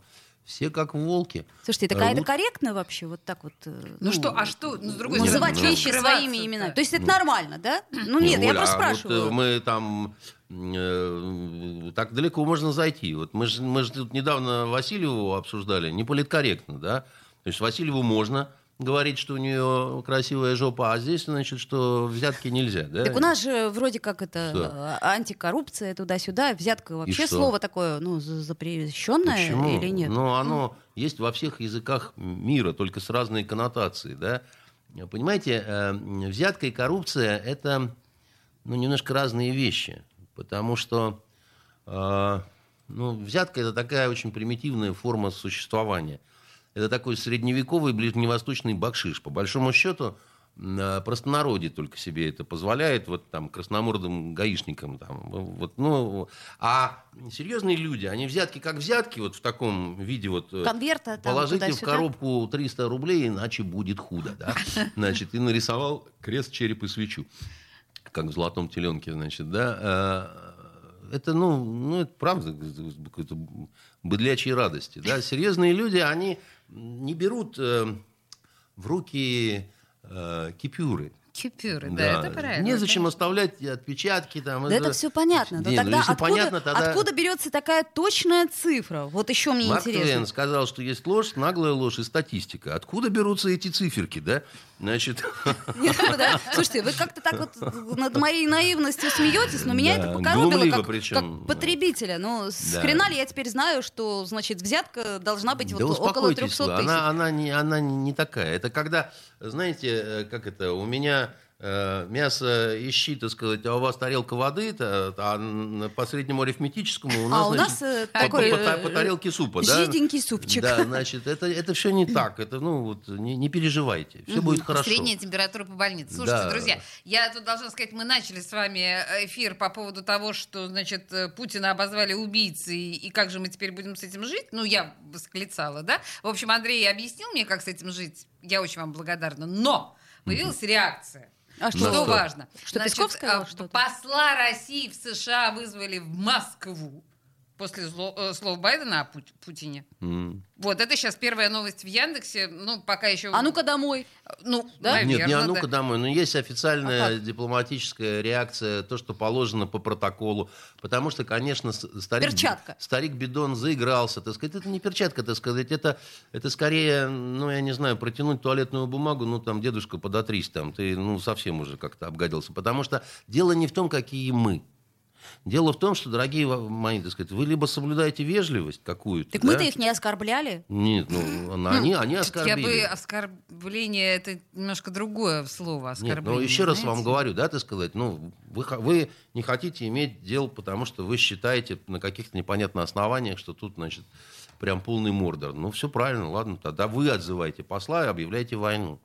все как волки. Слушайте, это, ка- это корректно вообще вот так вот? э, Ну, что, а что, ну, с другой называть стороны, вещи своими именами. То есть это нормально, да? Ну нет, Не, я Оля, просто а вот, спрашиваю. э, мы там э, так далеко можно зайти. Вот мы же мы ж тут недавно Васильеву обсуждали, не политкорректно, да? То есть Васильеву можно говорить, что у нее красивая жопа, а здесь, значит, что взятки нельзя, да? Так у нас же вроде как это Что? э, антикоррупция туда-сюда, взятка вообще слово такое, ну, за- запрещенное Почему? или нет? Ну, оно есть во всех языках мира, только с разной коннотацией, да? Понимаете, э, взятка и коррупция – это ну, немножко разные вещи, потому что э, ну, взятка – это такая очень примитивная форма существования. Это такой средневековый ближневосточный бакшиш. По большому счету, э, простонародье только себе это позволяет, вот там, красномордым гаишникам. Там, вот, ну, а серьезные люди, они взятки как взятки, вот в таком виде вот... э, Конверта там Положите в коробку 300 рублей, иначе будет худо, да? Значит, и нарисовал крест, череп и свечу, как в «Золотом теленке», значит, да? Это, ну, ну, это правда, какой-то быдлячьей радости, да? Серьезные люди, они не берут э, в руки э, кипюры. Купюры, да, это правильно. Незачем оставлять отпечатки там. Да это все понятно. Но Не, ну, тогда если откуда, понятно, тогда... откуда берется такая точная цифра? Вот еще мне Марк интересно. Твен сказал, что есть ложь, наглая ложь и статистика. Откуда берутся эти циферки, да? Значит, Нет, ну да. Слушайте, вы как-то так вот над моей наивностью смеетесь, но меня Да, это покоробило как, причем, как да. потребителя. Ну, с Да. хрена ли я теперь знаю, что, значит, взятка должна быть да вот около успокойтесь 300 вы. тысяч? Она, она, не, она не такая. Это когда, знаете, э, как это, у меня мясо и щи, так сказать, а у вас тарелка воды, то, а по среднему арифметическому у нас, А у значит, нас, э, по, такой, по- по- э, по тарелке супа, да? жиденький супчик. Да, значит, это, это все не так. Это, ну, вот, не, не переживайте. Все будет хорошо. Средняя температура по больнице. Слушайте, Да. друзья, я тут должна сказать, мы начали с вами эфир по поводу того, что, значит, э, Путина обозвали убийцей, и как же мы теперь будем с этим жить? Ну, я восклицала, да? В общем, Андрей объяснил мне, как с этим жить. Я очень вам благодарна. Но появилась реакция. А Что, что? что? важно? Что, Песков сказал а, что-то? Посла России в США вызвали в Москву после зло- э, слов Байдена о Пу- Путине. М. Вот, это сейчас первая новость в Яндексе. Ну, пока еще... А ну-ка домой. Ну, Да? наверное, Нет, не а ну-ка да. домой. Но есть официальная А как? дипломатическая реакция, то, что положено по протоколу. Потому что, конечно, старик, Перчатка. старик Бидон заигрался. Так сказать. Это не перчатка, так сказать. Это, это скорее, ну, я не знаю, протянуть туалетную бумагу, ну, там, дедушка, подотрись там. Ты, ну, совсем уже как-то обгадился. Потому что дело не в том, какие мы. Дело в том, что, дорогие мои, так сказать, вы либо соблюдаете вежливость какую-то. Так да? мы-то их не оскорбляли. Нет, ну, они, они Я оскорбили. бы оскорбление это немножко другое слово Нет, оскорбление. ну еще раз знаете? вам говорю, да, так сказать, ну, вы, вы не хотите иметь дел, потому что вы считаете на каких-то непонятных основаниях, что тут, значит, прям полный мордор. Ну, все правильно, ладно, тогда вы отзываете посла и объявляете войну.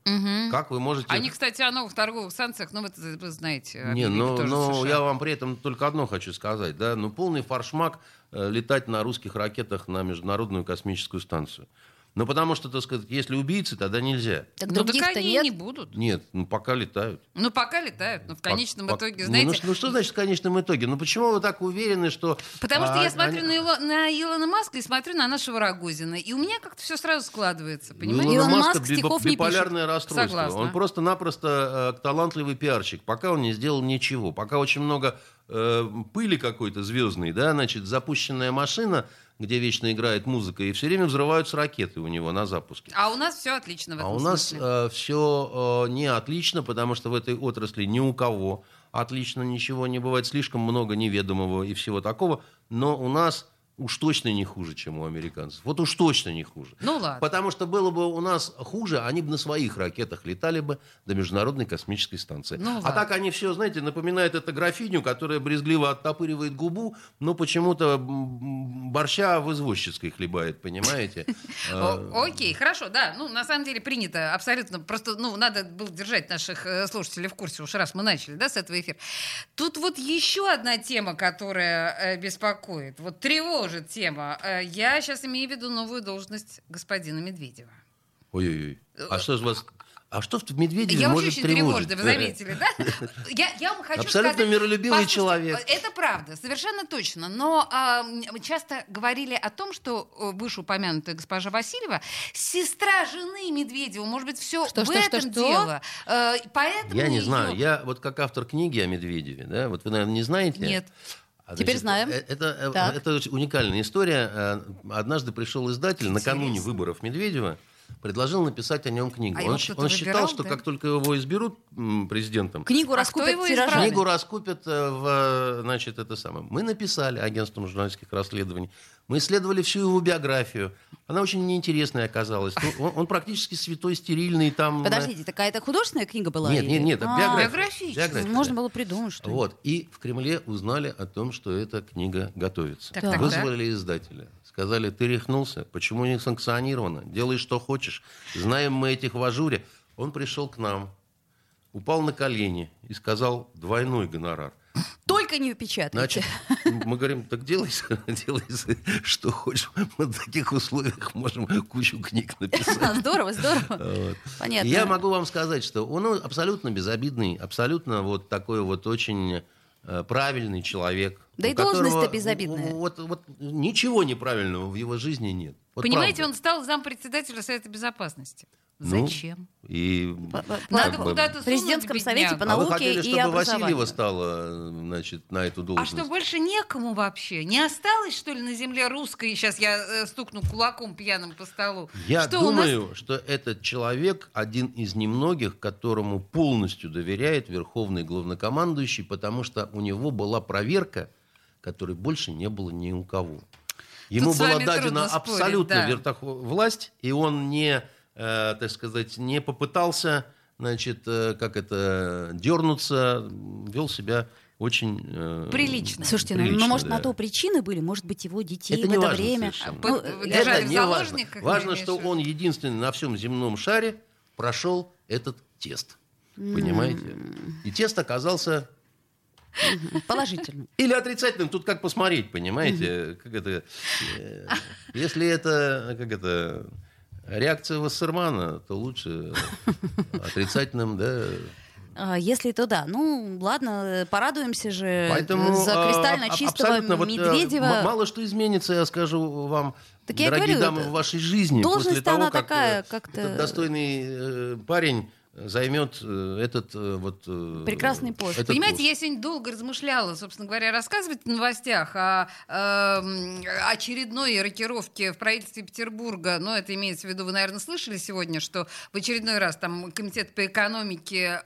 Как вы можете... Они, кстати, о новых торговых санкциях, ну, вы, вы знаете. Не, ну, ну, США. я вам при этом только одно хочу сказать, да, ну полный фаршмак э, летать на русских ракетах на Международную космическую станцию. Ну, потому что, так сказать, если убийцы, тогда нельзя. Так Ну, так они нет. не будут. Нет, ну, пока летают. Ну, пока летают, но в конечном Пок- итоге, пок- знаете... Ну, ну, что значит в конечном итоге? Ну, почему вы так уверены, что... Потому что а, я смотрю они- на, Ило- на Илона Маска и смотрю на нашего Рогозина. И у меня как-то все сразу складывается, У понимаете? Илон Илона Маска Маск стихов не биполярное расстройство. Согласна. Он просто-напросто э, талантливый пиарщик. Пока он не сделал ничего. Пока очень много э, пыли какой-то звездной, да, значит, запущенная машина, где вечно играет музыка, и все время взрываются ракеты у него на запуске. А у нас все отлично в этом А у нас смысле. все не отлично, потому что в этой отрасли ни у кого отлично ничего не бывает. Слишком много неведомого и всего такого. Но у нас уж точно не хуже, чем у американцев. Вот уж точно не хуже. Ну ладно. Потому что было бы у нас хуже, они бы на своих ракетах летали бы до Международной космической станции. Ну а ладно. так они все, знаете, напоминают это графиню, которая брезгливо оттопыривает губу, но почему-то борща в извозческой хлебает, понимаете? Э, Окей, хорошо, да. Ну, на самом деле принято абсолютно. Просто, ну, надо было держать наших э, слушателей в курсе, уж раз мы начали, да, с этого эфира. Тут вот еще одна тема, которая э, беспокоит. Вот тревожит тема. Э, я сейчас имею в виду новую должность господина Медведева. Ой-ой-ой. А что же вас... А что в Медведеве Я может вообще очень тревожить? тревожная, вы заметили, да? Я, я вам хочу Абсолютно сказать... миролюбивый человек. Это правда, совершенно точно. Но м, часто говорили о том, что э, вышеупомянутая госпожа Васильева сестра жены Медведева. Может быть, все Что, в что, этом что, что? дело. Э, поэтому Я не её- знаю. Я вот как автор книги о Медведеве, да, вот вы, наверное, не знаете. Нет. А, Теперь знаем. э, Это, э, Так. это уникальная история. Э, Однажды пришел издатель накануне выборов Медведева, предложил написать о нем книгу. А он он считал, выбирал, что да? как только его изберут президентом, Книгу А раскупят его тиражами. Книгу раскупят э, в, э, значит, это самое. Мы написали агентством журналистских расследований. Мы исследовали всю его биографию. Она очень неинтересная оказалась. Ну, он, он практически святой, стерильный. Там, Подождите, такая это художественная книга была? Нет, или- нет, нет, это А, биография. Биографическая. Биография, Можно да. было придумать, что ли. Вот. И в Кремле узнали о том, что эта книга готовится. Так, так, Вызвали издателя. Сказали, ты рехнулся, почему не санкционировано? Делай, что хочешь. Знаем мы этих в ажуре. Он пришел к нам, упал на колени и сказал двойной гонорар. Только не печатайте. Значит, мы говорим, так делай, делай что хочешь. Мы в таких условиях можем кучу книг написать. Здорово, здорово. Вот. Понятно. Я могу вам сказать, что он абсолютно безобидный, абсолютно вот такой вот очень э, правильный человек. Да и должность-то безобидная. Вот, вот ничего неправильного в его жизни нет. Вот Понимаете, правда. он стал зампредседателя Совета Безопасности. Ну, Зачем? И По- по- Надо бы куда-то В президентском совете по А вы науке хотели, и чтобы образованию. Васильева стала, значит, на эту А должность? что, больше некому вообще? Не осталось, что ли, на земле русской? Сейчас я э, стукну кулаком пьяным по столу. Я что, у нас- думаю, что этот человек один из немногих, которому полностью доверяет верховный главнокомандующий, потому что у него была проверка, которой больше не было ни у кого. Ему с была дадена абсолютно да. вертохо- власть, и он не, э, так сказать, не попытался, значит, э, как это, дернуться, вел себя очень э, Прилично. Слушайте, ну, ну, прилично, может, да. на то причины были, может быть, его детей Это в не это важно время. совершенно. Ну, Это не важно. Важно, что он единственный на всем земном шаре прошел этот тест. Понимаете? И тест оказался Положительно. или отрицательным, тут как посмотреть, понимаете? Как это, э, если это, как это, реакция Вассермана, то лучше отрицательным, да. А, Если то да. Ну, ладно, порадуемся же Поэтому за а, кристально аб- чистого вот, э, Медведева. м- мало что изменится, я скажу вам, Так дорогие говорю, дамы, в вашей жизни. должность после того, она как, такая, э, как-то- этот достойный парень займет э, этот э, вот... э, Прекрасный пост. этот Понимаете, пост. я сегодня долго размышляла, собственно говоря, рассказывать в новостях о эм, очередной рокировке в правительстве Петербурга. Но это имеется в виду, вы, наверное, слышали сегодня, что в очередной раз там комитет по экономике,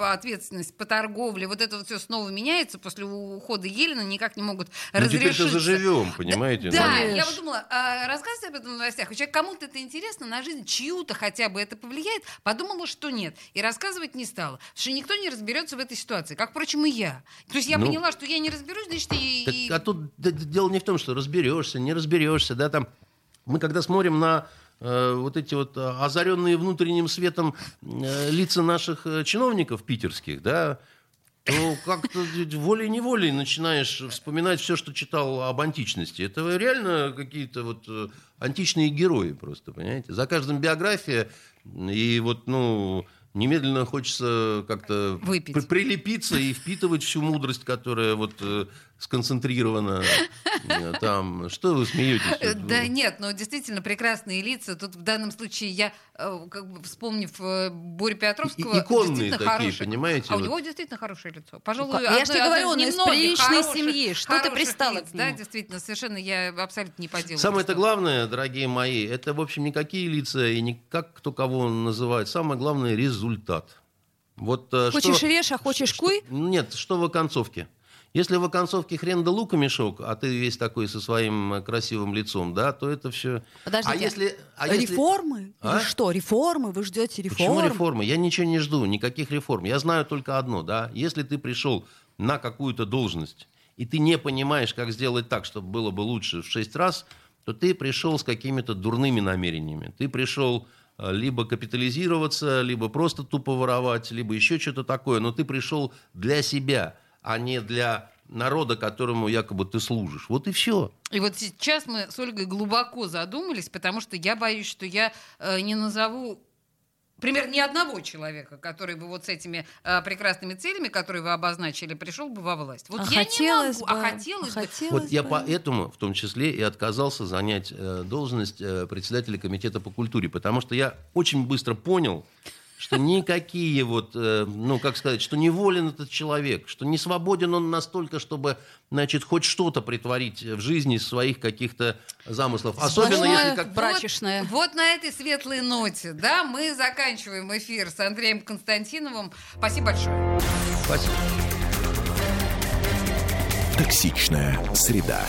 ответственность по торговле, вот это вот все снова меняется после ухода Елена, никак не могут Ну, теперь-то разрешиться. заживем, понимаете? Да, ну. я вот думала, а, рассказывать об этом в новостях, вообще кому-то это интересно на жизнь, чью-то хотя бы это повлияет. Подумала что нет, и рассказывать не стала. Потому что никто не разберется в этой ситуации, как, впрочем, и я. То есть я Ну. поняла, что я не разберусь, значит, и... Так, и- а тут дело не в том, что разберешься, не разберешься, да, там. Мы когда смотрим на вот эти вот э, озаренные внутренним светом э, лица наших э, чиновников питерских, да, то как-то волей-неволей начинаешь вспоминать все, что читал об античности. Это реально какие-то вот э, античные герои просто, понимаете? За каждым биография, и вот, ну, немедленно хочется как-то при- прилепиться и впитывать всю мудрость, которая вот сконцентрирована э, там. Что вы смеетесь? Э, Да ну, нет, но действительно прекрасные лица. Тут в данном случае я, э, как бы вспомнив Борю Петровского, иконные действительно такие, хороший. понимаете, А у него действительно хорошее лицо. Пожалуй, я ж одно- тебе одно говорю, он из приличной семьи. Что ты пристала лиц, к Да, действительно, совершенно я абсолютно не поделаю. Самое-то главное, дорогие мои, это, в общем, никакие лица и не как кто кого называет. Самое главное – результат. Вот, Хочешь что- режь, а хочешь что- куй? Нет, что в оконцовке? Если в оконцовке хрен да лука мешок, а ты весь такой со своим э, красивым лицом, да, то это все... Подождите, А если... а если- Реформы? А? Или что, реформы? Вы ждете Почему реформ? реформы? Я ничего не жду, никаких реформ. Я знаю только одно, да. Если ты пришел на какую-то должность, и ты не понимаешь, как сделать так, чтобы было бы лучше в шесть раз, то ты пришел с какими-то дурными намерениями. Ты пришел э, либо капитализироваться, либо просто тупо воровать, либо еще что-то такое. Но ты пришел для себя, а не для народа, которому якобы ты служишь. Вот и все. И вот сейчас мы с Ольгой глубоко задумались, потому что я боюсь, что я э, не назову пример ни одного человека, который бы вот с этими э, прекрасными целями, которые вы обозначили, пришел бы во власть. Вот А я хотелось не бы, могу, а хотелось а бы. хотелось Вот я бы. поэтому, в том числе, и отказался занять э, должность э, председателя комитета по культуре, потому что я очень быстро понял, что никакие вот, э, ну, как сказать, что неволен этот человек, что не свободен он настолько, чтобы, значит, хоть что-то притворить в жизни из своих каких-то замыслов. Особенно Сплошное если как... брачечное. Вот, вот на этой светлой ноте, да, мы заканчиваем эфир с Андреем Константиновым. Спасибо большое. Спасибо. Токсичная среда.